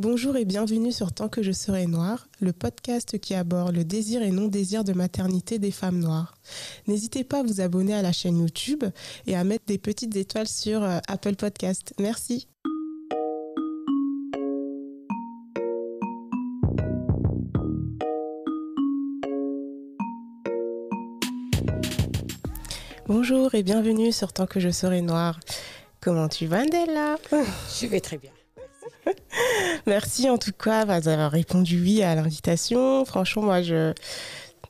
Bonjour et bienvenue sur Tant que je serai noire, le podcast qui aborde le désir et non-désir de maternité des femmes noires. N'hésitez pas à vous abonner à la chaîne YouTube et à mettre des petites étoiles sur euh, Apple Podcast. Merci. Bonjour et bienvenue sur Tant que je serai noire. Comment tu vas, Ndella? Je vais très bien. Merci en tout cas d'avoir répondu oui à l'invitation. Franchement, moi, je...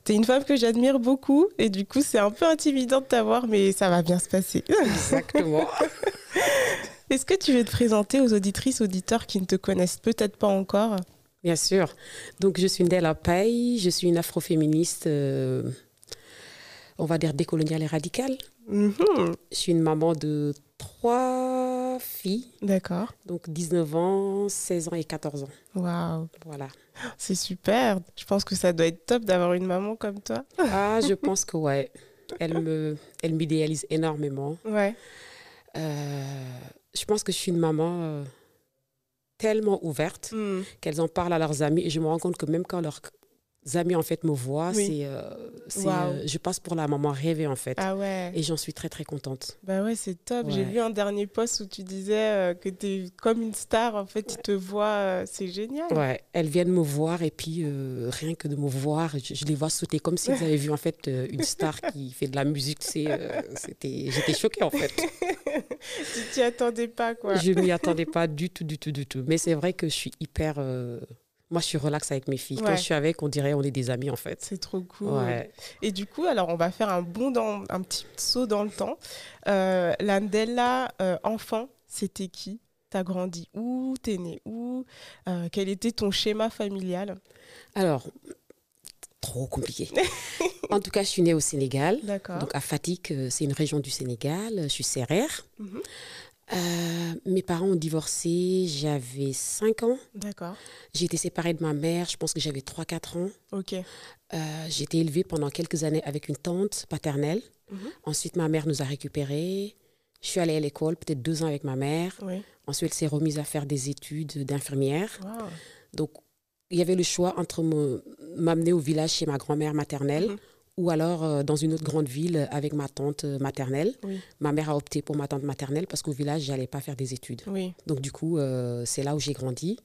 T'es une femme que j'admire beaucoup et du coup, c'est un peu intimidant de t'avoir, mais ça va bien se passer. Exactement. Est-ce que tu veux te présenter aux auditrices, auditeurs qui ne te connaissent peut-être pas encore? Bien sûr. Donc, je suis Ndella Paye, je suis une afroféministe, euh, on va dire décoloniale et radicale. Mhm. Je suis une maman de trois filles, D'accord. donc 19 ans, 16 ans et 14 ans. Waouh, Voilà. c'est super. Je pense que ça doit être top d'avoir une maman comme toi. Ah, je pense que ouais, elle me, elle m'idéalise énormément. Ouais. Euh, je pense que je suis une maman euh, tellement ouverte Hmm. qu'elles en parlent à leurs amis et je me rends compte que même quand leurs amis en fait me voient, Oui. c'est, euh, euh, je passe pour la maman rêvée en fait. Ah ouais. Et j'en suis très très contente. Bah ouais, c'est top. J'ai Ouais. vu un dernier post où tu disais euh, que tu es comme une star. En fait, ils te voient. c'est génial. Ouais, elles viennent me voir et puis rien que de me voir, je, je les vois sauter comme si avaient vu en fait une star qui fait de la musique. c'était, j'étais choquée en fait. Tu t'y attendais pas, quoi. Je m'y attendais pas du tout, du tout, du tout. Mais c'est vrai que je suis hyper. Moi, je suis relax avec mes filles. Ouais. Quand je suis avec, on dirait on est des amis en fait. C'est trop cool. Ouais. Et du coup, alors, on va faire un bond dans un petit saut dans le temps. Euh, L'Andella, euh, enfant, c'était qui? T'as grandi où? T'es né où? Euh, Quel était ton schéma familial? Alors, trop compliqué. en tout cas, je suis née au Sénégal. D'accord. Donc à Fatick, euh, c'est une région du Sénégal. Je suis serrère. Mhm. Euh, mes parents ont divorcé, j'avais 5 ans. D'accord. J'ai été séparée de ma mère, je pense que j'avais 3-4 ans. Ok. Euh, j'ai été élevée pendant quelques années avec une tante paternelle. Mhm. Ensuite, ma mère nous a récupérés. Je suis allée à l'école, peut-être deux ans avec ma mère. Oui. Ensuite, elle s'est remise à faire des études d'infirmière. Wow. Donc, il y avait le choix entre me- m'amener au village chez ma grand-mère maternelle Mhm. Ou alors euh, dans une autre grande ville avec ma tante euh, maternelle. Oui. Ma mère a opté pour ma tante maternelle parce qu'au village, j'allais pas faire des études. Oui. Donc, du coup, euh, c'est là où j'ai grandi.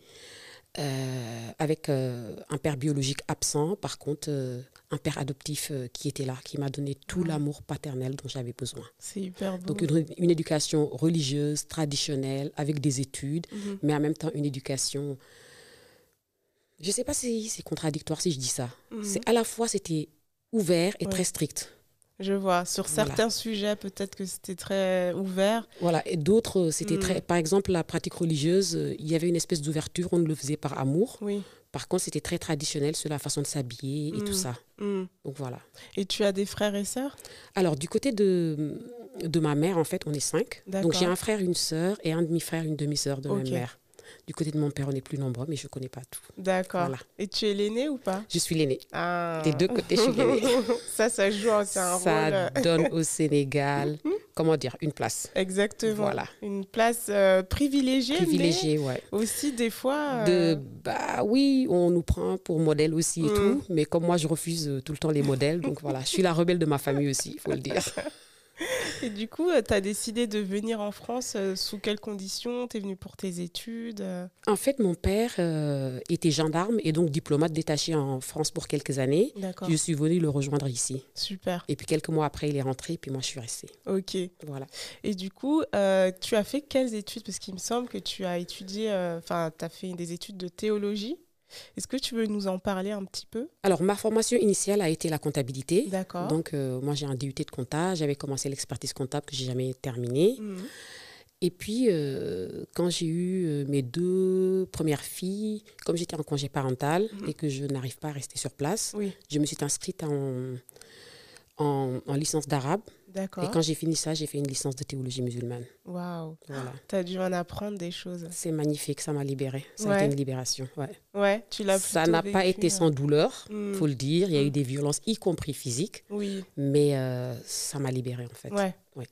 euh, avec euh, un père biologique absent, par contre, euh, un père adoptif qui était là, qui m'a donné tout Ouais. l'amour paternel dont j'avais besoin. C'est hyper beau. Donc, une, une éducation religieuse, traditionnelle, avec des études, Mhm. mais en même temps une éducation. Je ne sais pas si c'est contradictoire si je dis ça. Mhm. C'est à la fois c'était ouvert et Ouais. très strict. Je vois. Sur Voilà. certains sujets, peut-être que c'était très ouvert. Voilà. Et d'autres, euh, c'était Mhm. très. Par exemple, la pratique religieuse, euh, il y avait une espèce d'ouverture. On le faisait par amour. Oui. Par contre, c'était très traditionnel sur la façon de s'habiller et tout ça. Mm. Donc voilà. Et tu as des frères et sœurs? Alors, du côté de, de ma mère, en fait, on est cinq. Donc j'ai un frère, une sœur et un demi-frère, une demi-sœur de ma mère. Du côté de mon père, on est plus nombreux, mais je ne connais pas tout. D'accord. Voilà. Et tu es l'aîné ou pas? Je suis l'aînée. ah. Des deux côtés, je suis l'aînée. ça, ça joue, c'est un ça rôle. euh, donne au Sénégal, comment dire, une place. Exactement. Voilà. Une place euh, privilégiée, Privilégiée, ouais. mais aussi des fois. De, euh, bah oui, on nous prend pour modèle aussi et Mm. tout, mais comme moi, je refuse euh, tout le temps les modèles, donc voilà, je suis la rebelle de ma famille aussi, il faut le dire. Et du coup, tu as décidé de venir en France euh, sous quelles conditions? Tu es venu pour tes études euh? En fait, mon père euh, était gendarme et donc diplomate détaché en France pour quelques années. D'accord. Je suis venue le rejoindre ici. Super. Et puis quelques mois après, il est rentré, et puis moi, je suis restée. Ok. Voilà. Et du coup, euh, tu as fait quelles études? Parce qu'il me semble que tu as étudié, euh, enfin, tu as fait des études de théologie. Est-ce que tu veux nous en parler un petit peu? Alors, ma formation initiale a été la comptabilité. D'accord. Donc, euh, moi, j'ai un DUT de compta. J'avais commencé l'expertise comptable que j'ai jamais terminée. Mhm. Et puis, euh, quand j'ai eu euh, mes deux premières filles, comme j'étais en congé parental Mhm. et que je n'arrive pas à rester sur place, Oui, je me suis inscrite en, en, en licence d'arabe. Et quand j'ai fini ça, j'ai fait une licence de théologie musulmane. Waouh. Voilà. Tu as dû en apprendre des choses. C'est magnifique, ça m'a libérée. Ça a été une libération. Ouais. Ouais, tu l'as Ça n'a pas été euh, sans douleur, hmm, faut le dire. Il y a Mm. eu des violences, y compris physiques, Oui, mais euh, ça m'a libérée en fait. ouais. Ouais.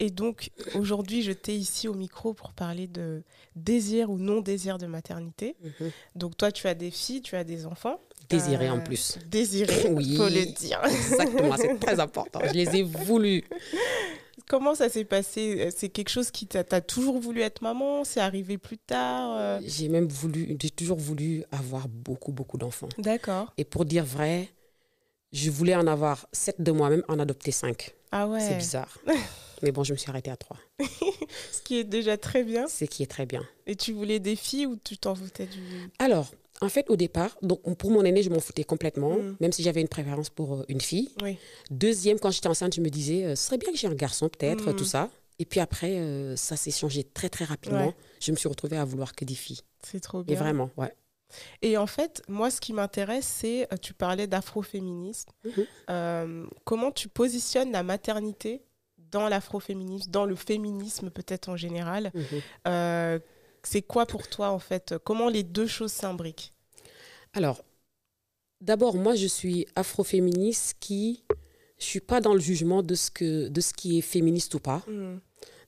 Et donc, aujourd'hui, je t'ai ici au micro pour parler de désir ou non-désir de maternité. Mhm. Donc, toi, tu as des filles, tu as des enfants. Désirée en Euh, plus. Désirés, Oui. faut le dire. Exactement, c'est très important. Je les ai voulu. Comment ça s'est passé? C'est quelque chose qui t'a toujours voulu être maman? C'est arrivé plus tard euh? J'ai même voulu, j'ai toujours voulu avoir beaucoup, beaucoup d'enfants. D'accord. Et pour dire vrai, je voulais en avoir sept de moi-même, en adopter cinq. Ah ouais. C'est bizarre. Mais bon, je me suis arrêtée à trois. Ce qui est déjà très bien. Ce qui est très bien. Et tu voulais des filles ou tu t'en foutais du. Alors, en fait, au départ, donc pour mon aîné, je m'en foutais complètement, Mm. même si j'avais une préférence pour euh, une fille. Oui. Deuxième, quand j'étais enceinte, je me disais, euh, ce serait bien que j'ai un garçon, peut-être, Mm. tout ça. Et puis après, euh, ça s'est changé très, très rapidement. Ouais. Je me suis retrouvée à vouloir que des filles. C'est trop Et bien. vraiment, ouais. Et en fait, moi, ce qui m'intéresse, c'est, euh, tu parlais d'afroféminisme. Mhm. Euh, comment tu positionnes la maternité dans l'afroféminisme, dans le féminisme peut-être en général? Mhm. Euh, C'est quoi pour toi, en fait? Comment les deux choses s'imbriquent? Alors, d'abord, moi, je suis afroféministe qui. Je suis pas dans le jugement de ce, que, de ce qui est féministe ou pas, Mm.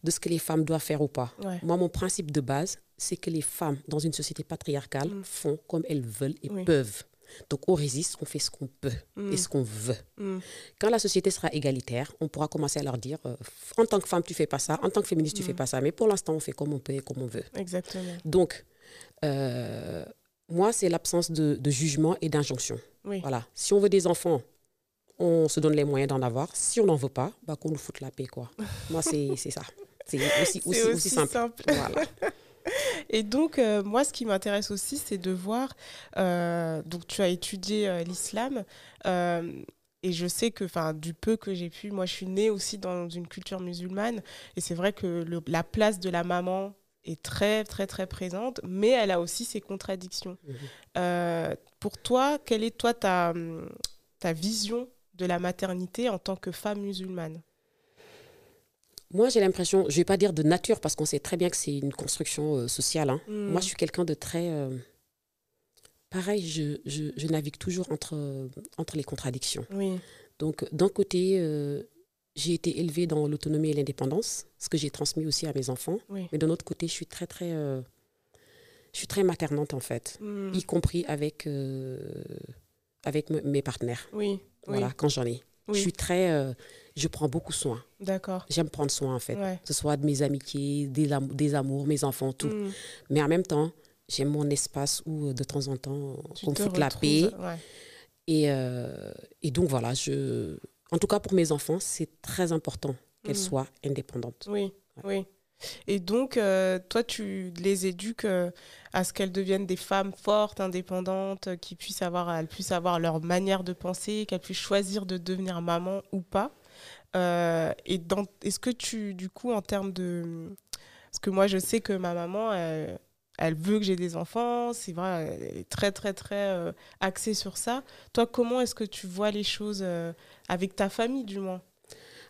de ce que les femmes doivent faire ou pas. Ouais. Moi, mon principe de base, c'est que les femmes, dans une société patriarcale, Mm. font comme elles veulent et Oui. peuvent. Donc, on résiste, on fait ce qu'on peut Mm. et ce qu'on veut. Mm. Quand la société sera égalitaire, on pourra commencer à leur dire euh, en tant que femme, tu fais pas ça, en tant que féministe, tu Mm. fais pas ça. Mais pour l'instant, on fait comme on peut et comme on veut. Exactement. Donc, euh, moi, c'est l'absence de, de jugement et d'injonction. Oui. Voilà. Si on veut des enfants, on se donne les moyens d'en avoir. Si on n'en veut pas, bah, qu'on nous foute la paix, quoi. Moi, c'est ça. C'est aussi, aussi, aussi simple. Voilà. Et donc, euh, moi, ce qui m'intéresse aussi, c'est de voir. euh, donc, tu as étudié euh, l'islam. et je sais que, enfin, du peu que j'ai pu, moi, je suis née aussi dans une culture musulmane. Et c'est vrai que le- la place de la maman est très, très, très présente. Mais elle a aussi ses contradictions. Euh, pour toi, quelle est, toi, ta, ta vision de la maternité en tant que femme musulmane? Moi, j'ai l'impression, je ne vais pas dire de nature, parce qu'on sait très bien que c'est une construction euh, sociale. hein. Mm. Moi, je suis quelqu'un de très... euh, pareil, je, je- je navigue toujours entre, entre les contradictions. Oui. Donc, d'un côté, euh, j'ai été élevée dans l'autonomie et l'indépendance, ce que j'ai transmis aussi à mes enfants. Oui. Mais d'un autre côté, je suis très, très... je suis très maternante, en fait, Mm. y compris avec, avec me- mes partenaires. Oui. Voilà, Oui. quand j'en ai. Oui. Je suis très... euh, je prends beaucoup soin. D'accord. J'aime prendre soin, en fait. Ouais. Que ce soit de mes amitiés, des, am- des amours, mes enfants, tout. Mm. Mais en même temps, j'aime mon espace où, euh, de temps en temps, Tu on me te foute la paix. ouais. Et, euh, et donc, voilà, je... en tout cas, pour mes enfants, c'est très important qu'elles Mhm. soient indépendantes. Oui, oui. Et donc, euh, toi, tu les éduques euh, à ce qu'elles deviennent des femmes fortes, indépendantes, euh, qui puissent avoir, elles puissent avoir leur manière de penser, qu'elles puissent choisir de devenir maman ou pas? Euh, et est-ce que tu, du coup, en termes de... Parce que moi, je sais que ma maman, elle, elle veut que j'ai des enfants, c'est vrai, elle est très, très, très euh, axée sur ça. Toi, comment est-ce que tu vois les choses euh, avec ta famille, du moins?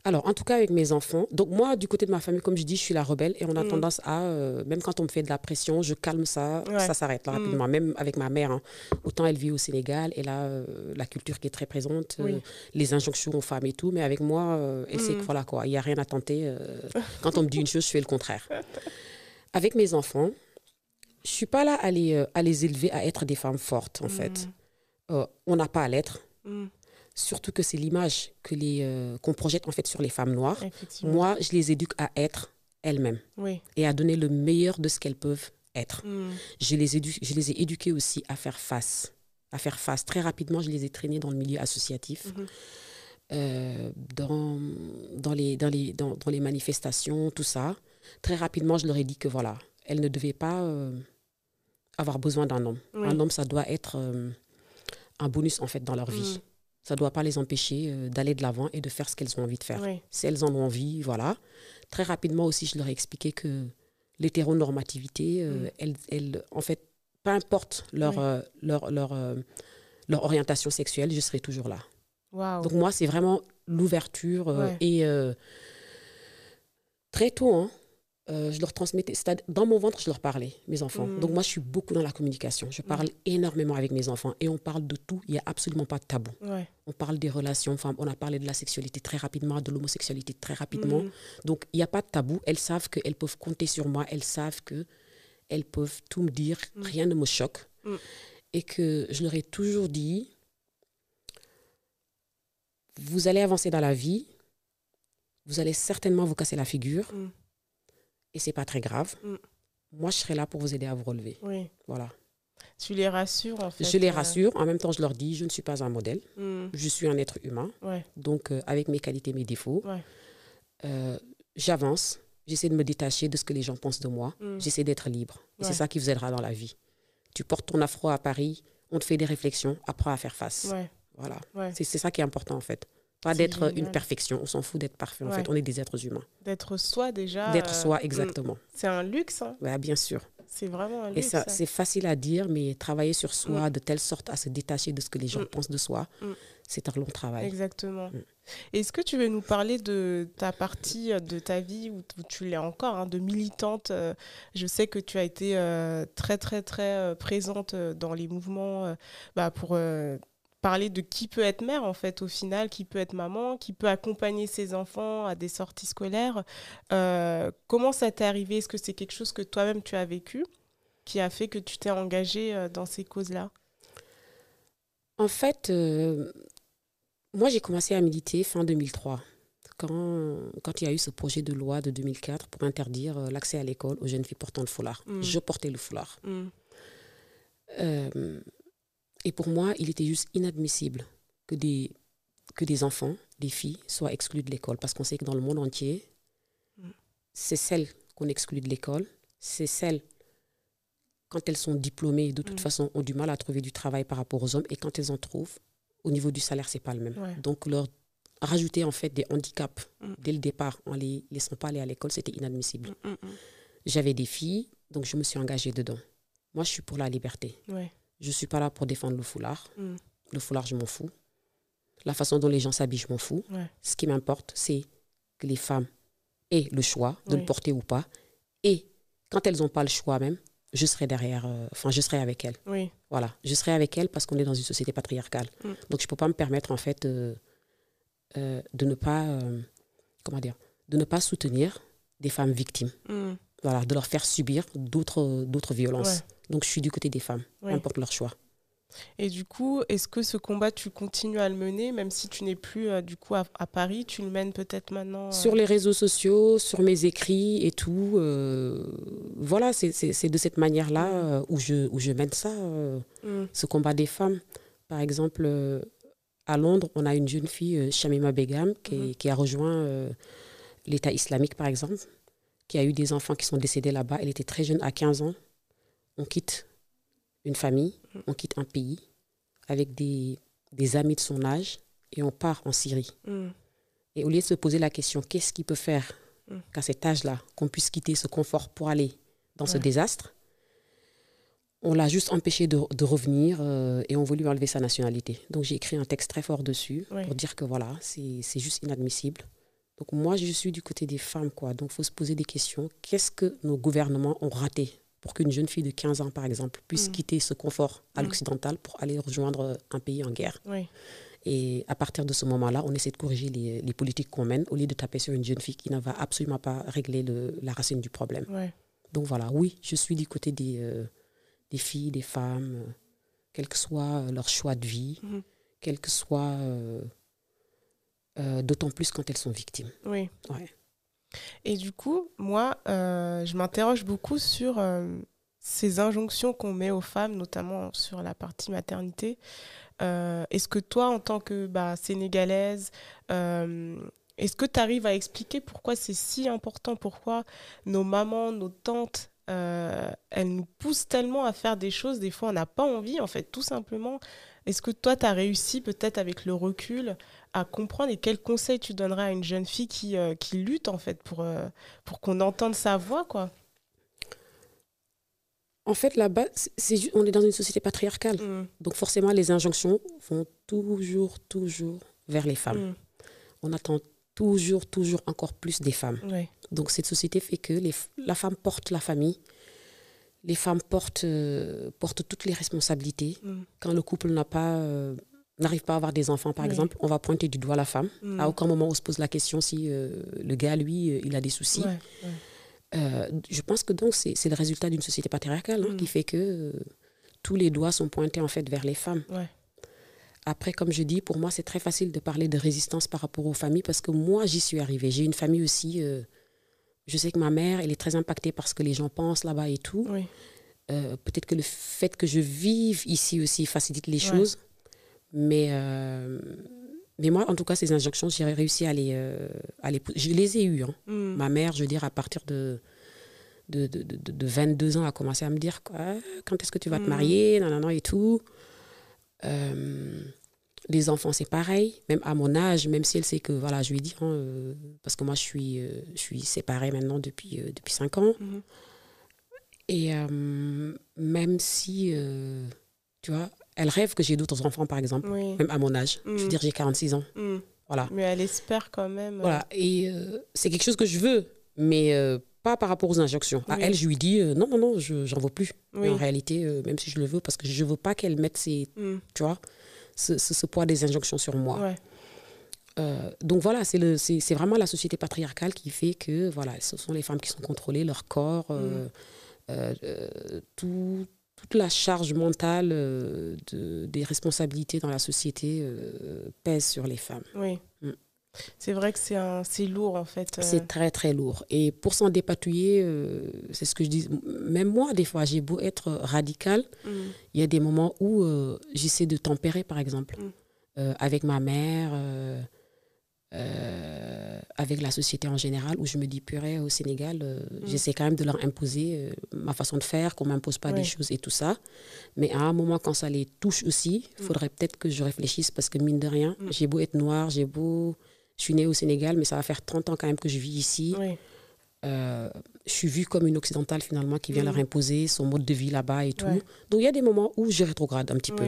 Alors, en tout cas, avec mes enfants, donc moi, du côté de ma famille, comme je dis, je suis la rebelle et on a Mhm. tendance à, euh, même quand on me fait de la pression, je calme ça, Ouais. ça s'arrête là, Mhm. rapidement. Même avec ma mère, hein. autant elle vit au Sénégal, elle a euh, la culture qui est très présente, euh, les injonctions aux femmes et tout, mais avec moi, elle sait Mhm. que voilà quoi, il n'y a rien à tenter. quand on me dit une chose, je fais le contraire. Avec mes enfants, je suis pas là à les, à les élever à être des femmes fortes, en fait. On n'a pas à l'être. Surtout que c'est l'image que les euh, qu'on projette en fait sur les femmes noires. Moi, je les éduque à être elles-mêmes Oui. et à donner le meilleur de ce qu'elles peuvent être. Mm, Je les, édu- je les ai éduquées aussi à faire face. À faire face. Très rapidement, je les ai traînées dans le milieu associatif, Mhm. euh, dans, dans, les, dans, les, dans, dans les manifestations, tout ça. Très rapidement, je leur ai dit que voilà, elles ne devaient pas euh, avoir besoin d'un homme. Oui. Un homme, ça doit être un bonus en fait dans leur vie. Mm. Ça ne doit pas les empêcher euh, d'aller de l'avant et de faire ce qu'elles ont envie de faire. Oui. Si elles en ont envie, voilà. Très rapidement aussi, je leur ai expliqué que l'hétéronormativité, euh, Mm. elle, elle- en fait, peu importe leur, Oui. euh, leur, leur, euh, leur orientation sexuelle, je serai toujours là. Donc moi, c'est vraiment l'ouverture Ouais. et très tôt, hein, euh, je leur transmettais, c'est-à-dire, dans mon ventre, je leur parlais, mes enfants. Mm. Donc moi, je suis beaucoup dans la communication. Je parle énormément avec mes enfants et on parle de tout. Il n'y a absolument pas de tabou. Ouais. On parle des relations femmes, on a parlé de la sexualité très rapidement, de l'homosexualité très rapidement. Mm. Donc il n'y a pas de tabou. Elles savent qu'elles peuvent compter sur moi. Elles savent que elles peuvent tout me dire. Mm. Rien ne me choque. Mm. Et que je leur ai toujours dit, vous allez avancer dans la vie. Vous allez certainement vous casser la figure. Et c'est pas très grave. Mm. Moi, je serai là pour vous aider à vous relever. Oui. Voilà. Tu les rassures en fait. je les euh, rassure. En même temps, je leur dis, je ne suis pas un modèle. mm. Je suis un être humain. Ouais. Donc, euh, avec mes qualités, mes défauts, Ouais. euh, j'avance. J'essaie de me détacher de ce que les gens pensent de moi. Mm. J'essaie d'être libre. Et Ouais. c'est ça qui vous aidera dans la vie. Tu portes ton afro à Paris, on te fait des réflexions, apprends à faire face. Voilà. C'est ça qui est important, en fait. Pas d'être une perfection. On s'en fout d'être parfait, en fait. On est des êtres humains. D'être soi déjà. D'être euh, soi, mm. exactement. C'est un luxe. hein. Ouais, bien sûr. C'est vraiment un Et luxe. ça, ça. c'est facile à dire, mais travailler sur soi de telle sorte à se détacher de ce que les gens Mm. pensent de soi, Mm. c'est un long travail. Exactement. Est-ce que tu veux nous parler de ta partie euh, de ta vie où, tu l'es encore, hein, de militante euh, Je sais que tu as été euh, très, très, très euh, présente euh, dans les mouvements euh, bah, pour euh, parler de qui peut être mère, en fait, au final, qui peut être maman, qui peut accompagner ses enfants à des sorties scolaires. Euh, comment ça t'est arrivé? Est-ce que c'est quelque chose que toi-même tu as vécu qui a fait que tu t'es engagée euh, dans ces causes-là? En fait, euh, moi, j'ai commencé à militer fin 2003, quand, quand il y a eu ce projet de loi de 2004 pour interdire l'accès à l'école aux jeunes filles portant le foulard. Mm. Je portais le foulard. Mm. Euh, et pour moi, il était juste inadmissible que des, que des enfants, des filles, soient exclus de l'école. Parce qu'on sait que dans le monde entier, c'est celles qu'on exclut de l'école, c'est celles, quand elles sont diplômées, de toute Mm. façon, ont du mal à trouver du travail par rapport aux hommes. Et quand elles en trouvent, au niveau du salaire, c'est pas le même. Ouais. Donc, leur rajouter en fait des handicaps Mm. dès le départ en les laissant pas aller à l'école, c'était inadmissible. Mm, J'avais des filles, donc je me suis engagée dedans. Moi, je suis pour la liberté. Ouais. Je ne suis pas là pour défendre le foulard. Mm. Le foulard, je m'en fous. La façon dont les gens s'habillent, je m'en fous. Ouais. Ce qui m'importe, c'est que les femmes aient le choix de Oui. le porter ou pas. Et quand elles n'ont pas le choix même, je serai derrière, euh, enfin, je serai avec elles. Oui. Voilà, je serai avec elles parce qu'on est dans une société patriarcale. Mm. Donc, je ne peux pas me permettre, en fait, euh, euh, de ne pas, comment dire, de ne pas soutenir des femmes victimes. Mm. Voilà, de leur faire subir d'autres d'autres violences. Ouais. Donc, je suis du côté des femmes, Oui. importe leur choix. Et du coup, est-ce que ce combat, tu continues à le mener, même si tu n'es plus euh, du coup à, à Paris, tu le mènes peut-être maintenant euh, Sur les réseaux sociaux, sur mes écrits et tout, euh, voilà, c'est- c'est c'est de cette manière-là euh, où, je, où je mène ça, Mm. ce combat des femmes. Par exemple, à Londres, on a une jeune fille, Shamima Begum, qui, Mhm. qui a rejoint l'État islamique, par exemple, qui a eu des enfants qui sont décédés là-bas. Elle était très jeune, à 15 ans. On quitte une famille, on quitte un pays avec des, des amis de son âge et on part en Syrie. Mm. Et au lieu de se poser la question, qu'est-ce qui peut faire Mm. qu'à cet âge-là, qu'on puisse quitter ce confort pour aller dans ce désastre, on l'a juste empêché de, de revenir euh, et on voulu enlever sa nationalité. Donc j'ai écrit un texte très fort dessus Ouais. pour dire que voilà, c'est juste inadmissible. Donc moi, je suis du côté des femmes, quoi. Donc il faut se poser des questions. Qu'est-ce que nos gouvernements ont raté pour qu'une jeune fille de 15 ans, par exemple, puisse Mm. quitter ce confort à Mm. l'occidental pour aller rejoindre un pays en guerre? Oui. et à partir de ce moment-là, on essaie de corriger les, les politiques qu'on mène au lieu de taper sur une jeune fille qui ne va absolument pas régler le- la racine du problème. Ouais. Donc voilà, oui, je suis du côté des, euh, des filles, des femmes, euh, quel que soit euh, leur choix de vie, Mhm. quel que soit, euh, euh, d'autant plus quand elles sont victimes. Oui. Ouais. Et du coup, moi, euh, je m'interroge beaucoup sur euh, ces injonctions qu'on met aux femmes, notamment sur la partie maternité. Est-ce que toi, en tant que bah, sénégalaise, est-ce que tu arrives à expliquer pourquoi c'est si important, pourquoi nos mamans, nos tantes, euh, elles nous poussent tellement à faire des choses, des fois on n'a pas envie, en fait, tout simplement? Est-ce que toi, tu as réussi peut-être avec le recul à comprendre et quels conseils tu donnerais à une jeune fille qui, euh, qui lutte en fait pour, euh, pour qu'on entende sa voix quoi? En fait, là-bas, c'est, on est dans une société patriarcale. Mm. Donc forcément, les injonctions vont toujours, toujours vers les femmes. Mm. On attend toujours, toujours encore plus des femmes. Ouais. Donc cette société fait que les, la femme porte la famille, les femmes portent, euh, portent toutes les responsabilités. Mm. Quand le couple n'a pas, n'arrive pas à avoir des enfants, par Oui. exemple, on va pointer du doigt la femme. Mm. À aucun moment on se pose la question si euh, le gars, lui, euh, il a des soucis. Ouais, ouais. Euh, je pense que donc c'est c'est le résultat d'une société patriarcale hein, Mm. qui fait que tous les doigts sont pointés en fait vers les femmes. Ouais. Après, comme je dis, pour moi, c'est très facile de parler de résistance par rapport aux familles parce que moi, j'y suis arrivée. J'ai une famille aussi. je sais que ma mère, elle est très impactée par ce que les gens pensent là-bas et tout. Oui. Peut-être que le fait que je vive ici aussi facilite les choses. Mais, euh, mais moi, en tout cas, ces injonctions, j'ai réussi à les, euh, à les. Je les ai eues. hein. Mm. Ma mère, je veux dire, à partir de, de, de, de- de 22 ans, a commencé à me dire quoi, quand est-ce que tu vas te Mhm. marier, nanana et tout. Euh, les enfants, c'est pareil, même à mon âge, même si elle sait que, voilà, je lui dis, hein, euh, parce que moi, je suis, euh, je suis séparée maintenant depuis, euh, depuis 5 ans. Mhm. Et même si, tu vois, elle rêve que j'ai d'autres enfants, par exemple, Oui. même à mon âge. Je veux Mhm. dire, j'ai 46 ans. Mm. Voilà. Mais elle espère quand même. euh, Voilà, et euh, c'est quelque chose que je veux, mais euh, pas par rapport aux injonctions. À elle, je lui dis euh, non, non, non, je j'en veux plus. Oui. Mais en réalité, même si je le veux, parce que je veux pas qu'elle mette ses, Mm. tu vois, ce, ce- ce poids des injonctions sur moi. Ouais. Euh, donc voilà, c'est vraiment la société patriarcale qui fait que voilà, ce sont les femmes qui sont contrôlées, leur corps, euh, Mm. euh, euh, tout- toute la charge mentale euh, de, des responsabilités dans la société euh, pèse sur les femmes. Oui. Mm. C'est vrai que c'est lourd en fait. euh, C'est très très lourd. Et pour s'en dépatouiller, c'est ce que je dis. Même moi, des fois, j'ai beau être radicale, mm. il y a des moments où j'essaie de tempérer, par exemple, Mm. Avec ma mère, euh, avec la société en général, où je me dis, purée, au Sénégal, euh, j'essaie quand même de leur imposer euh, ma façon de faire, qu'on ne m'impose pas des choses et tout ça. Mais à un moment, quand ça les touche aussi, il Mm. faudrait peut-être que je réfléchisse, parce que mine de rien, Mm. j'ai beau être noire, j'ai beau... Je suis née au Sénégal, mais ça va faire 30 ans quand même que je vis ici. Oui. Euh, je suis vue comme une occidentale finalement qui vient leur imposer son mode de vie là-bas et tout. Ouais. Donc il y a des moments où je rétrograde un petit peu,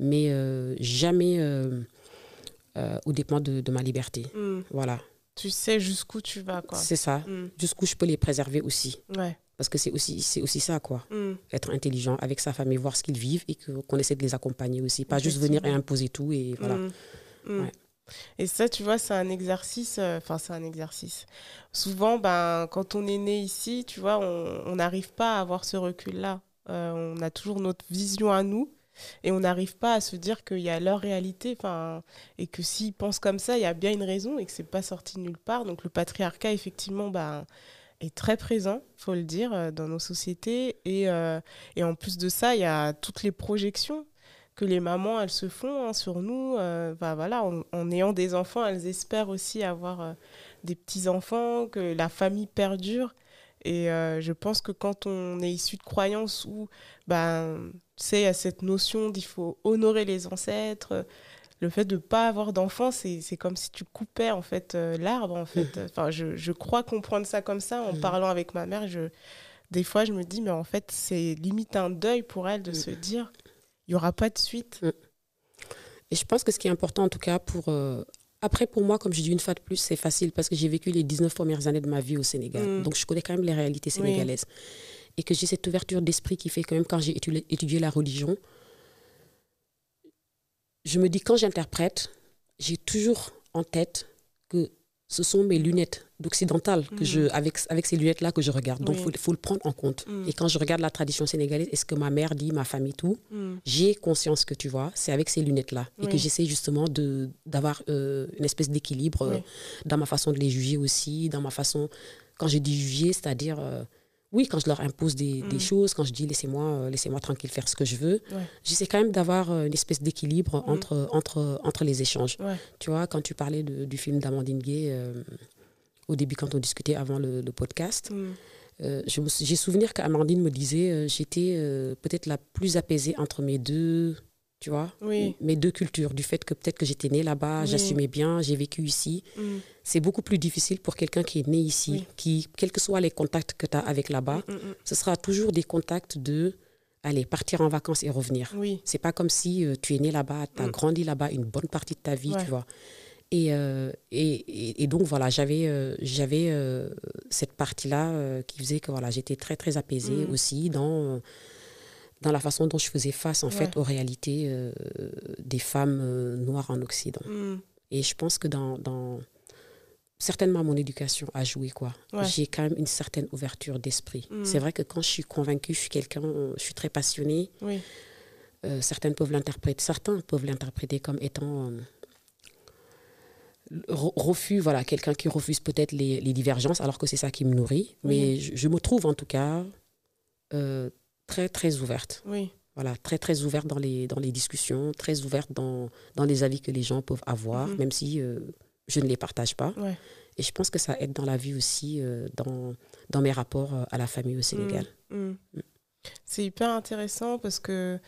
mais euh, jamais euh, euh, au dépend de, de ma liberté. Mm. Voilà, Tu sais jusqu'où tu vas quoi. c'est ça. Mm. Jusqu'où je peux les préserver aussi. Ouais. Parce que c'est aussi, c'est aussi ça, quoi. Mm. Être intelligent avec sa famille, voir ce qu'ils vivent et qu'on essaie de les accompagner aussi. Pas juste venir et imposer tout et voilà. Ouais. Et ça, tu vois, c'est un exercice. euh, Enfin, c'est un exercice. Souvent, ben, quand on est né ici, tu vois, on on n'arrive pas à avoir ce recul-là. Euh, on a toujours notre vision à nous et on n'arrive pas à se dire qu'il y a leur réalité. Et que s'ils pensent comme ça, il y a bien une raison et que c'est pas sorti de nulle part. Donc, le patriarcat, effectivement, ben, est très présent, faut le dire, euh, dans nos sociétés. Et, euh, et en plus de ça, il y a toutes les projections que les mamans, elles se font hein, sur nous. Euh, bah, voilà, en, ayant des enfants, elles espèrent aussi avoir des petits-enfants, que la famille perdure. Et euh, je pense que quand on est issu de croyances où, ben, tu sais, il y a cette notion d'il faut honorer les ancêtres, le fait de ne pas avoir d'enfants, c'est comme si tu coupais en fait euh, l'arbre. En fait. Enfin, je, je crois comprendre ça comme ça en Mhm. parlant avec ma mère. Je, des fois, je me dis, mais en fait, c'est limite un deuil pour elle de se dire, il n'y aura pas de suite. Et je pense que ce qui est important, en tout cas, pour. euh, après, pour moi, comme je dis une fois de plus, c'est facile parce que j'ai vécu les 19 premières années de ma vie au Sénégal. Mm. Donc, je connais quand même les réalités sénégalaises. Et que j'ai cette ouverture d'esprit qui fait que même quand j'ai étudié, étudié la religion, je me dis, quand j'interprète, j'ai toujours en tête ce sont mes lunettes d'occidental que Mm. je, avec, avec ces lunettes-là que je regarde. Donc, il Oui. faut, faut le prendre en compte. Mm. Et quand je regarde la tradition sénégalaise, est-ce que ma mère dit, ma famille, tout, Mm. j'ai conscience que tu vois, c'est avec ces lunettes-là et que j'essaie justement de d'avoir euh, une espèce d'équilibre euh, dans ma façon de les juger aussi, dans ma façon, quand je dis juger, c'est-à-dire, euh, oui, quand je leur impose des, des Mm. choses, quand je dis laissez-moi euh, laissez-moi tranquille faire ce que je veux, Ouais. j'essaie quand même d'avoir euh, une espèce d'équilibre Mm. entre, entre, entre les échanges. Ouais. Tu vois, quand tu parlais de- du film d'Amandine Gay, euh, au début, quand on discutait avant le, le podcast, Mm. j'ai souvenir qu'Amandine me disait j'étais peut-être la plus apaisée entre mes deux tu vois. Oui. Mes deux cultures, du fait que peut-être que j'étais née là-bas, Oui. j'assumais bien, j'ai vécu ici. Mm. C'est beaucoup plus difficile pour quelqu'un qui est né ici, Oui. qui, quels que soient les contacts que tu as avec là-bas, Mm, mm, ce sera toujours des contacts de, allez, partir en vacances et revenir. C'est pas comme si euh, tu es né là-bas, tu as grandi là-bas une bonne partie de ta vie, Ouais. tu vois. Et, euh, et, et- et donc, voilà, j'avais euh, j'avais cette partie-là euh, qui faisait que voilà, j'étais très, très apaisée aussi dans, dans la façon dont je faisais face, en fait, aux réalités euh, des femmes euh, noires en Occident. Mm. Et je pense que dans, dans certainement mon éducation a joué quoi. Ouais. J'ai quand même une certaine ouverture d'esprit. Mm. C'est vrai que quand je suis convaincue, je suis quelqu'un, euh, je suis très passionnée. Oui. Euh, certaines peuvent l'interpréter, certains peuvent l'interpréter comme étant refus, voilà, quelqu'un qui refuse peut-être les, les divergences, alors que c'est ça qui me nourrit. Mais je, je me trouve en tout cas très très ouverte. Oui. Voilà, très très ouverte dans les, dans les discussions, très ouverte dans, dans les avis que les gens peuvent avoir, Mhm. même si euh, je ne les partage pas. Ouais. Et je pense que ça aide dans la vie aussi, euh, dans, dans mes rapports euh, à la famille au Sénégal. Mm. C'est hyper intéressant parce que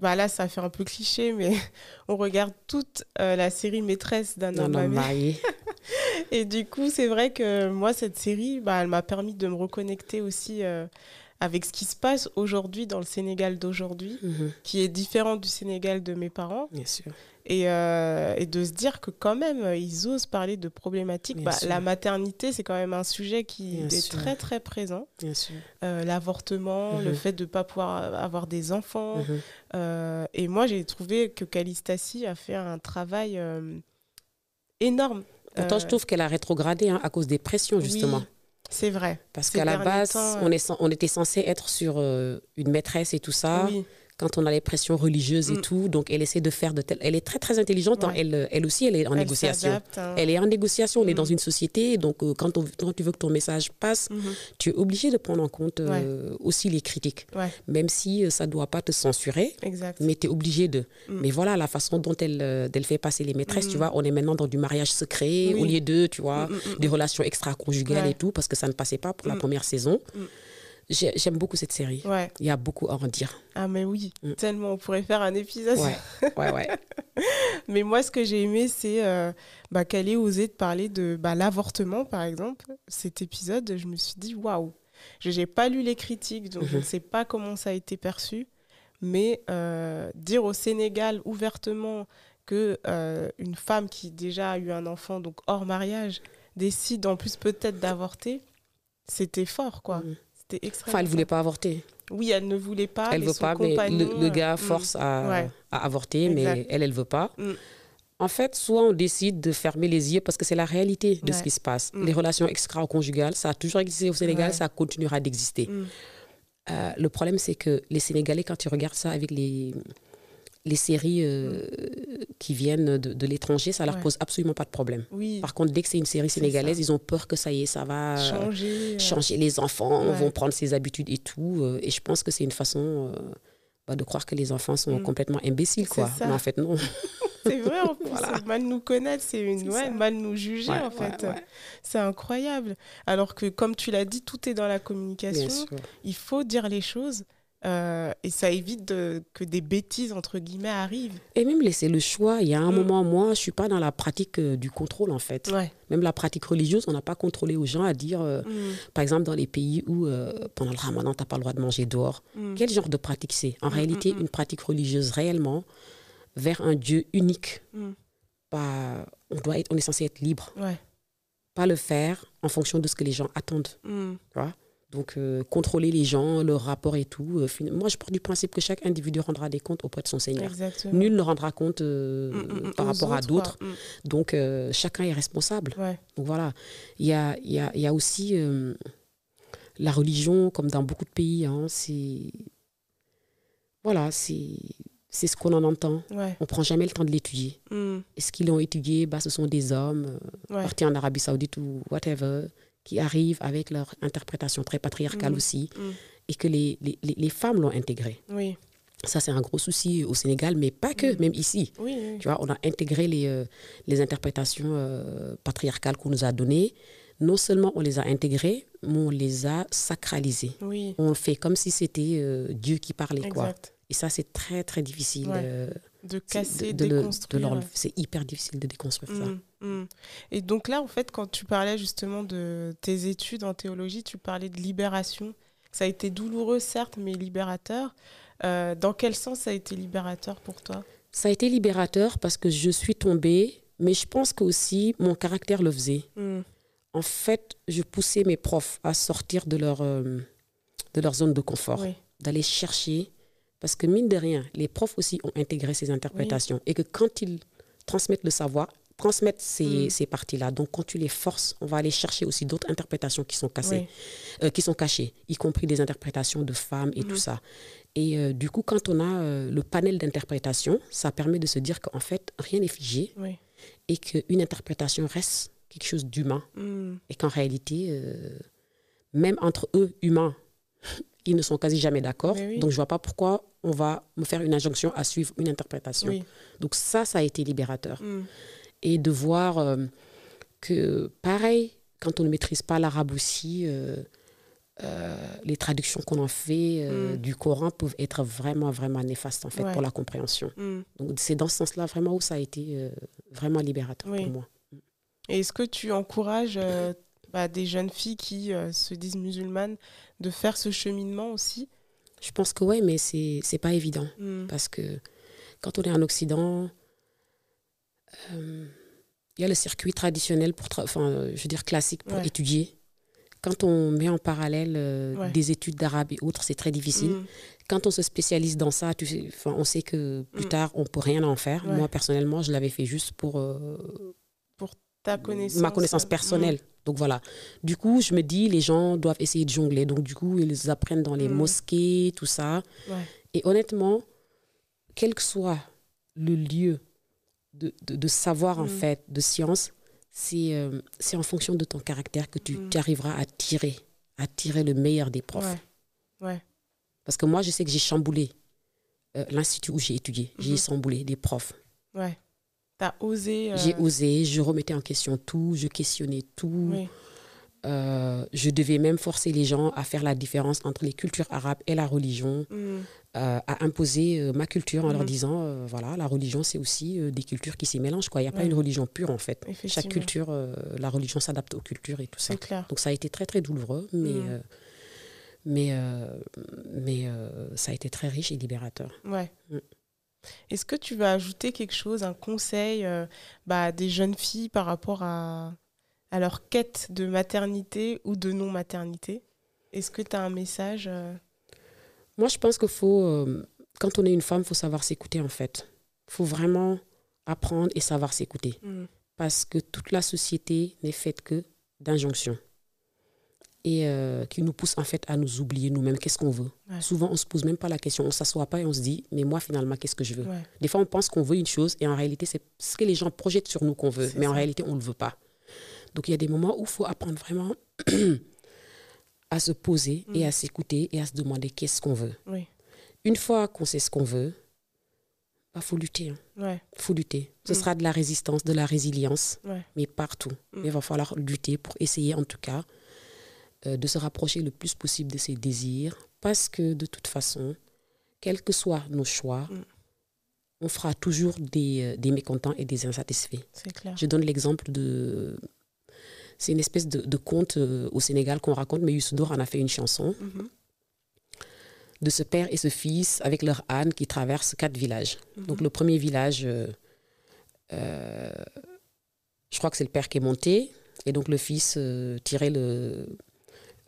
bah là, ça fait un peu cliché, mais on regarde toute euh, la série Maîtresse d'un Un homme homme marié. marié. Et du coup, c'est vrai que moi, cette série, bah, elle m'a permis de me reconnecter aussi euh, avec ce qui se passe aujourd'hui dans le Sénégal d'aujourd'hui, Mhm, qui est différent du Sénégal de mes parents. bien sûr. Et, euh, et de se dire que quand même, ils osent parler de problématiques. Bah, la maternité, c'est quand même un sujet qui Bien est sûr. très, très présent. Bien sûr. Euh, L'avortement, le Mhm. fait de ne pas pouvoir avoir des enfants. Mhm. Euh, et moi, j'ai trouvé que Calistassi a fait un travail euh, énorme. Pourtant, Euh, je trouve qu'elle a rétrogradé hein, à cause des pressions, justement. oui, c'est vrai. Parce qu'à la base, temps, euh, on, est, cen- on était censé être sur euh, une maîtresse et tout ça. oui, Quand on a les pressions religieuses et Mm. tout, donc elle essaie de faire de telles. Elle est très très intelligente. hein. Elle, elle aussi, elle est en elle négociation. hein. Elle est en négociation. On est Mm. dans une société, donc euh, quand, on- quand tu veux que ton message passe, Mhm. tu es obligé de prendre en compte euh, aussi les critiques, Ouais, même si euh, ça ne doit pas te censurer. exact. Mais tu es obligé de. Mm. Mais voilà, la façon dont elle, elle fait passer les maîtresses, Mm. tu vois, on est maintenant dans du mariage secret, Oui. au lieu de, tu vois, Mm, mm, mm. des relations extra-conjugales et tout, parce que ça ne passait pas pour la Mm. première saison. Mm. J'ai- J'aime beaucoup cette série. Ouais. Il y a beaucoup à en dire. Ah, mais oui, Mm. tellement. On pourrait faire un épisode. Ouais, ouais, ouais. Mais moi, ce que j'ai aimé, c'est euh, bah, qu'elle ait osé de parler de bah, l'avortement, par exemple. Cet épisode, je me suis dit, waouh. Je n'ai pas lu les critiques, donc je Mhm. ne sais pas comment ça a été perçu. Mais euh, dire au Sénégal ouvertement que euh, une femme qui déjà a eu un enfant, donc hors mariage, décide en plus peut-être d'avorter, c'était fort, quoi. Mhm. C'était extrêmement Enfin, elle voulait pas avorter. Oui, elle ne voulait pas. elle veut pas, mais le, le gars euh, force à, Ouais. à avorter, Exact. mais elle, elle veut pas. Mm. En fait, soit on décide de fermer les yeux parce que c'est la réalité de ce qui se passe. Mm. Les relations extra-conjugales, ça a toujours existé au Sénégal, Ouais. ça continuera d'exister. Mm. Euh, le problème, c'est que les Sénégalais, quand tu regardes ça avec les, les séries euh, qui viennent de, de l'étranger, ça leur Ouais. pose absolument pas de problème. Oui, Par contre, dès que c'est une série sénégalaise, ça. ils ont peur que ça y est, ça va euh, changer. euh, changer les enfants, Ouais. vont prendre ses habitudes et tout. euh, et je pense que c'est une façon bah, de croire que les enfants sont Mm. complètement imbéciles, quoi. Mais en fait, non. C'est vrai, en plus, Voilà. c'est mal nous connaître, c'est une ouais, mal nous juger, en fait. C'est incroyable. Alors que, comme tu l'as dit, tout est dans la communication. Il faut dire les choses euh, et ça évite de- que des bêtises, entre guillemets, arrivent. Et même laisser le choix. Il y a un Mm. moment, moi, je suis pas dans la pratique euh, du contrôle, en fait. Ouais. Même la pratique religieuse, on n'a pas contrôlé aux gens à dire, euh, Mm, par exemple, dans les pays où, pendant le ramadan, tu n'as pas le droit de manger dehors. mm. Quel genre de pratique c'est? En réalité, une pratique religieuse réellement vers un Dieu unique. Pas, on, doit être, on est censé être libre. Ouais. Pas le faire en fonction de ce que les gens attendent. Mm. Donc, euh, contrôler les gens, leur rapport et tout. euh, moi, je pars du principe que chaque individu rendra des comptes auprès de son Seigneur. Exactement. Nul ne rendra compte euh, Mm, mm, mm, par rapport à autres, d'autres. Donc, chacun est responsable. Ouais. Donc, voilà. Il y a, y a, y a aussi la religion, comme dans beaucoup de pays. hein, c'est. Voilà, c'est c'est ce qu'on en entend. Ouais. On prend jamais le temps de l'étudier. Est-ce qu'ils l'ont étudié? Bah, Ce sont des hommes Ouais. partis en Arabie Saoudite ou whatever, qui arrivent avec leur interprétation très patriarcale Mm. aussi, Mm. et que les, les, les- femmes l'ont intégré. Oui. Ça, c'est un gros souci au Sénégal, mais pas que, Mm. même ici. Oui, oui. Tu vois, on a intégré les, euh, les interprétations euh, patriarcales qu'on nous a données. Non seulement on les a intégrées, mais on les a sacralisées. Oui. On fait comme si c'était euh, Dieu qui parlait, quoi. Exact. Et ça, c'est très, très difficile. Ouais. De casser, de, de, déconstruire. C'est hyper difficile de déconstruire ça. Mm. Et donc là, en fait, quand tu parlais justement de tes études en théologie, tu parlais de libération. Ça a été douloureux, certes, mais libérateur. Euh, dans quel sens ça a été libérateur pour toi? Ça a été libérateur parce que je suis tombée, mais je pense que aussi mon caractère le faisait. Mm, En fait, je poussais mes profs à sortir de leur, euh, de leur zone de confort, Oui, d'aller chercher. Parce que mine de rien, les profs aussi ont intégré ces interprétations. Et que quand ils transmettent le savoir, transmettent ces, Mm. ces parties-là. Donc quand tu les forces, on va aller chercher aussi d'autres interprétations qui sont cassées. oui, euh, qui sont cachées, y compris des interprétations de femmes et tout ça. Et euh, du coup, quand on a euh, le panel d'interprétations, ça permet de se dire qu'en fait, rien n'est figé oui. et qu'une interprétation reste quelque chose d'humain. Mm, Et qu'en réalité, même entre eux, humains, ils ne sont quasi jamais d'accord. Oui. Donc, je vois pas pourquoi on va me faire une injonction à suivre une interprétation. oui. Donc, ça, ça a été libérateur. Mm, Et de voir euh, que, pareil, quand on ne maîtrise pas l'arabe aussi, euh, euh, les traductions qu'on en fait euh, Mm. du Coran peuvent être vraiment, vraiment néfastes, en fait, Ouais. pour la compréhension. mm. Donc, c'est dans ce sens-là, vraiment, où ça a été euh, vraiment libérateur Oui. pour moi. Et est-ce que tu encourages bah, des jeunes filles qui se disent musulmanes de faire ce cheminement aussi? Je pense que oui, mais c'est c'est pas évident. Mm, Parce que quand on est en Occident, il y a le circuit traditionnel, pour enfin, euh, je veux dire classique, pour Ouais. étudier. Quand on met en parallèle euh, Ouais. des études d'arabe et autres, c'est très difficile. mm, Quand on se spécialise dans ça, tu sais, on sait que plus Mm. tard, on peut rien en faire. Ouais. Moi, personnellement, je l'avais fait juste pour euh, Ta connaissance. ma connaissance euh, personnelle. Donc voilà. Du coup, je me dis, les gens doivent essayer de jongler. Donc du coup, ils apprennent dans les Mm. mosquées, tout ça. mm. Et honnêtement, quel que soit le lieu de, de- de savoir, en Mm. fait, de science, c'est euh, c'est en fonction de ton caractère que tu, Mm. tu arriveras à tirer, à tirer le meilleur des profs. Ouais. Ouais. Parce que moi, je sais que j'ai chamboulé euh, l'institut où j'ai étudié. J'ai Mhm. chamboulé des profs. Ouais. T'as osé. euh, J'ai osé, je remettais en question tout, je questionnais tout. oui. Euh, je devais même forcer les gens à faire la différence entre les cultures arabes et la religion, Mm, euh, à imposer euh, ma culture en leur Mhm. disant, euh, voilà, la religion, c'est aussi des cultures qui s'y mélangent. quoi. Il n'y a pas Ouais. une religion pure, en fait. Chaque culture, la religion s'adapte aux cultures et tout ça. Clair. Donc ça a été très, très douloureux, mais, Mhm. mais, mais ça a été très riche et libérateur. Ouais. Mm. Est-ce que tu vas ajouter quelque chose, un conseil bah, des jeunes filles par rapport à, à leur quête de maternité ou de non-maternité? Est-ce que tu as un message Moi, je pense qu'il faut, euh, quand on est une femme, il faut savoir s'écouter, en fait. Il faut vraiment apprendre et savoir s'écouter. mm, parce que toute la société n'est faite que d'injonctions et euh, qui nous pousse en fait à nous oublier nous-mêmes qu'est-ce qu'on veut? Ouais. Souvent, on se pose même pas la question, on s'assoit pas et on se dit, mais moi finalement, qu'est-ce que je veux? Ouais. Des fois, on pense qu'on veut une chose et en réalité, c'est ce que les gens projettent sur nous qu'on veut, mais en réalité, on ne le veut pas. Donc, il y a des moments où il faut apprendre vraiment à se poser et Mm. à s'écouter et à se demander qu'est-ce qu'on veut. Oui. Une fois qu'on sait ce qu'on veut, il bah, faut lutter. Il Ouais. faut lutter. Ce Mm. sera de la résistance, de la résilience, Ouais. mais partout. Mm. Il va falloir lutter pour essayer, en tout cas, euh, de se rapprocher le plus possible de ses désirs, parce que de toute façon, quels que soient nos choix, Mm. on fera toujours des, euh, des mécontents et des insatisfaits. Clair. Je donne l'exemple de... C'est une espèce de, de conte euh, au Sénégal qu'on raconte, mais Youssou N'Dour en a fait une chanson, Mhm. de ce père et ce fils avec leur âne qui traversent quatre villages. Mhm. Donc le premier village, euh, euh, je crois que c'est le père qui est monté, et donc le fils tirait le,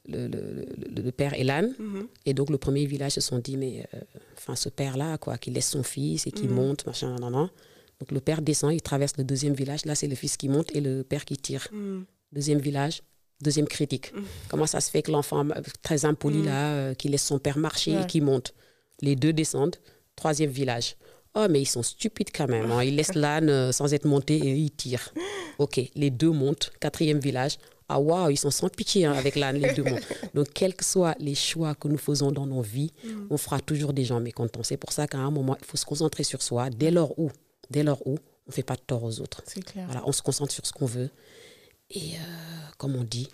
le, le- le- le père et l'âne. Mhm. Et donc le premier village se sont dit, mais euh, enfin ce père-là, quoi, qui laisse son fils et qui monte, machin, nan, nan. Donc le père descend, il traverse le deuxième village, là c'est le fils qui monte et le père qui tire. Deuxième village, deuxième critique. Mhm. Comment ça se fait que l'enfant euh, très impoli Mhm. là, euh, qui laisse son père marcher Ouais. et qui monte Les deux descendent. Troisième village. Oh, mais ils sont stupides quand même. hein. Ils laissent l'âne euh, sans être monté et ils tirent. Ok, les deux montent. Quatrième village. Ah, waouh, ils sont sans pitié hein, avec l'âne, les deux montent. Donc, quels que soient les choix que nous faisons dans nos vies, Mhm. on fera toujours des gens mécontents. C'est pour ça qu'à un moment, il faut se concentrer sur soi. Dès lors où, dès lors où, on ne fait pas de tort aux autres. C'est clair. Voilà, on se concentre sur ce qu'on veut. Et euh, comme on dit,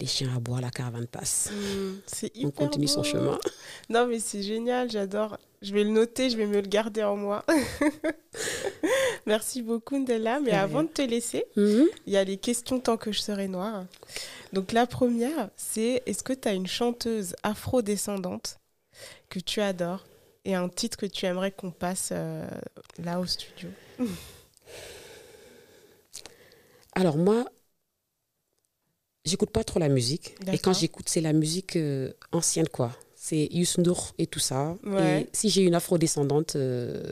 Les chiens aboient, la caravane passe. Mm, c'est hyper On continue son chemin. Non, mais c'est génial, j'adore. Je vais le noter, je vais me le garder en moi. Merci beaucoup, Ndella. Mais avant de te laisser, Mhm. il y a les questions tant que je serai noire. Donc la première, c'est est-ce que tu as une chanteuse afro-descendante que tu adores et un titre que tu aimerais qu'on passe euh, là au studio? Alors moi, j'écoute pas trop la musique. Et quand j'écoute, c'est la musique euh, ancienne, quoi. C'est Youssou N'Dour et tout ça. Ouais. Et si j'ai une afro-descendante, euh,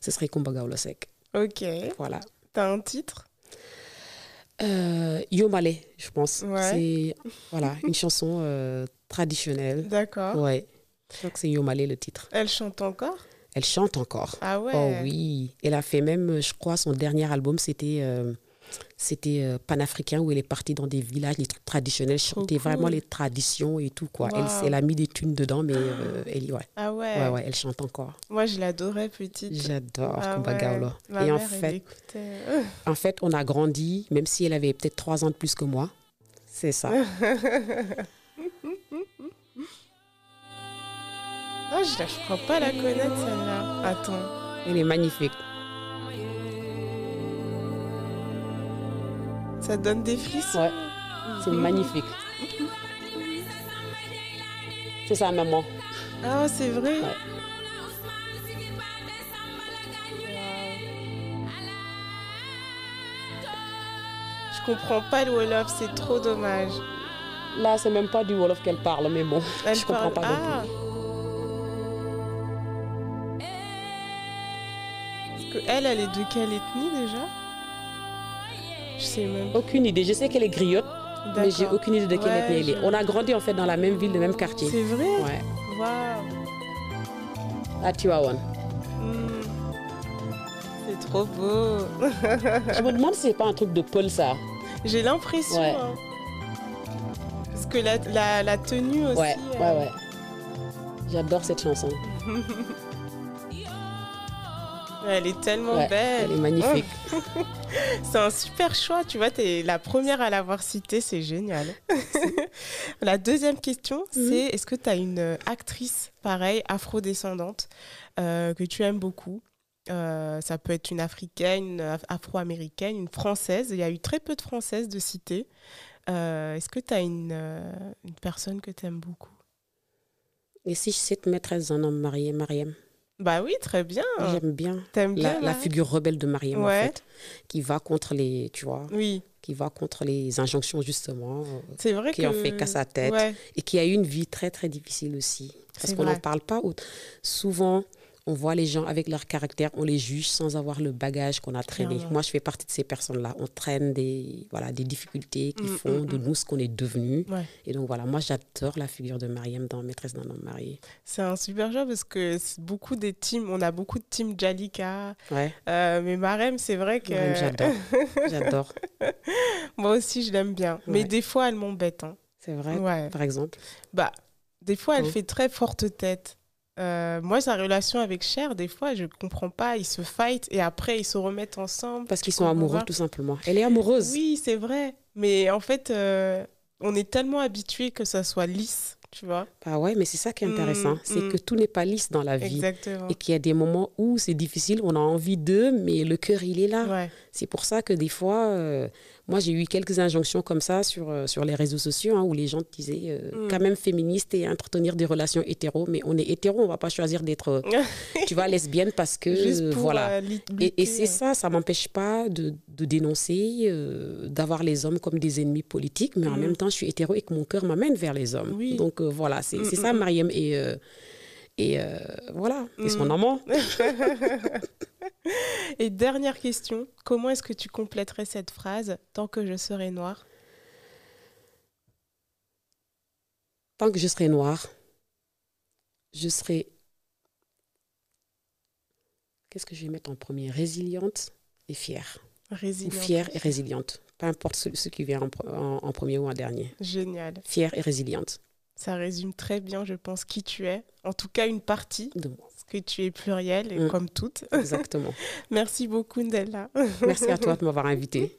ce serait Kumbaga Olosek. Ok. Voilà. T'as un titre? Euh, Yomale, je pense. Ouais. C'est voilà, une chanson euh, traditionnelle. D'accord. Ouais. Je crois que c'est Yomale le titre. Elle chante encore? Elle chante encore. Ah ouais Oh oui. Elle a fait même, je crois, son dernier album, c'était euh, c'était euh, panafricain où elle est partie dans des villages, les trucs traditionnels, chanter vraiment cool. les traditions et tout quoi. Elle, elle a mis des thunes dedans, mais euh, elle ouais. Ah ouais. ouais ouais, elle chante encore. Moi, je l'adorais petite. J'adore Ah. Ma Et en mère, fait, en fait, on a grandi, même si elle avait peut-être trois ans de plus que moi. C'est ça. Ah, je, je crois pas la connaître celle-là. Attends. Elle est magnifique. Ça donne des frissons. Ouais, c'est magnifique. C'est sa maman. Ah, c'est vrai. Ouais. Je comprends pas le Wolof, c'est trop dommage. Là, c'est même pas du Wolof qu'elle parle, mais bon, Elle je comprends pas non Ah. plus. Parce que elle, elle est de quelle ethnie déjà? Je sais même. Aucune idée. Je sais qu'elle est griotte, mais j'ai aucune idée de quelle Ouais, ethnie elle est. je- On a grandi en fait dans la même ville, le même quartier. C'est vrai? Ouais, Waouh à Tiwawan. Hmm. C'est trop beau. Je me demande si c'est pas un truc de Paul ça. J'ai l'impression. Ouais. hein. Parce que la, la, la tenue aussi. Ouais, euh, ouais, ouais. J'adore cette chanson. Elle est tellement Ouais, belle. elle est magnifique. C'est un super choix, tu vois, tu es la première à l'avoir cité, c'est génial. la deuxième question, Mhm. c'est est-ce que tu as une euh, actrice, pareil, afro-descendante, euh, que tu aimes beaucoup? Euh, ça peut être une africaine, une af- afro-américaine, une française. Il y a eu très peu de françaises de. Euh, Est-ce que tu as une, une personne que tu aimes beaucoup? Et si je cite maîtresse d'un homme marié, Mariam, Bah oui, très bien. j'aime bien. T'aimes La, bien la Marie figure rebelle de Mariam, en Ouais. fait, qui va contre les, tu vois, Oui, qui va contre les injonctions, justement, c'est vrai qui que... en fait qu'à sa tête. Ouais, et qui a eu une vie très, très difficile aussi. Parce qu'on n'en parle pas. Souvent, on voit les gens avec leur caractère, on les juge sans avoir le bagage qu'on a traîné. Moi, je fais partie de ces personnes-là. On traîne des, voilà, des difficultés qui Mm, font mm, de mm. nous ce qu'on est devenu. Ouais. Et donc, voilà, moi, j'adore la figure de Mariam dans Maîtresse d'un homme marié. c'est un super jeu parce que beaucoup des teams, on a beaucoup de teams Jalika, Ouais, euh, mais Marem, c'est vrai que Mariam, j'adore. J'adore. moi aussi je l'aime bien. Mais des fois elle m'embête. hein. C'est vrai, Ouais. par exemple? Bah, des fois elle Mm. fait très forte tête. Euh, moi, sa relation avec Cher, des fois, je comprends pas. Ils se fight et après, ils se remettent ensemble. Parce qu'ils sont amoureux, tout simplement. Elle est amoureuse. Oui, c'est vrai. Mais en fait, euh, on est tellement habitué que ça soit lisse, tu vois. Bah ouais, mais c'est ça qui est intéressant. Mm, c'est mm. que tout n'est pas lisse dans la vie. Exactement. Et qu'il y a des moments où c'est difficile, on a envie d'eux, mais le cœur, il est là. Ouais. C'est pour ça que des fois, euh, moi j'ai eu quelques injonctions comme ça sur, euh, sur les réseaux sociaux, hein, où les gens disaient euh, Mm. quand même féministe et entretenir des relations hétéro, mais on est hétéro, on va pas choisir d'être, euh, tu vois, lesbienne parce que, Juste pour voilà. euh, Et, c'est ça, ça m'empêche pas de, de dénoncer, euh, d'avoir les hommes comme des ennemis politiques, mais en Mm. même temps, je suis hétéro et que mon cœur m'amène vers les hommes. Oui. Donc voilà, c'est Mm, ça. Mariam. Et, et euh, voilà, et son Mm. amant. Et dernière question, comment est-ce que tu compléterais cette phrase tant que je serai noire? Tant que je serai noire, je serai. Qu'est-ce que je vais mettre en premier? Résiliente et fière. Ou Résiliente. fière et résiliente. Peu importe ce, ce qui vient en- en premier ou en dernier. Génial. Fière et résiliente Ça résume très bien, je pense, qui tu es. En tout cas, une partie, de moi. parce que tu es pluriel, et Mm. comme toutes. Exactement. Merci beaucoup, Ndella. Merci à toi de m'avoir invité.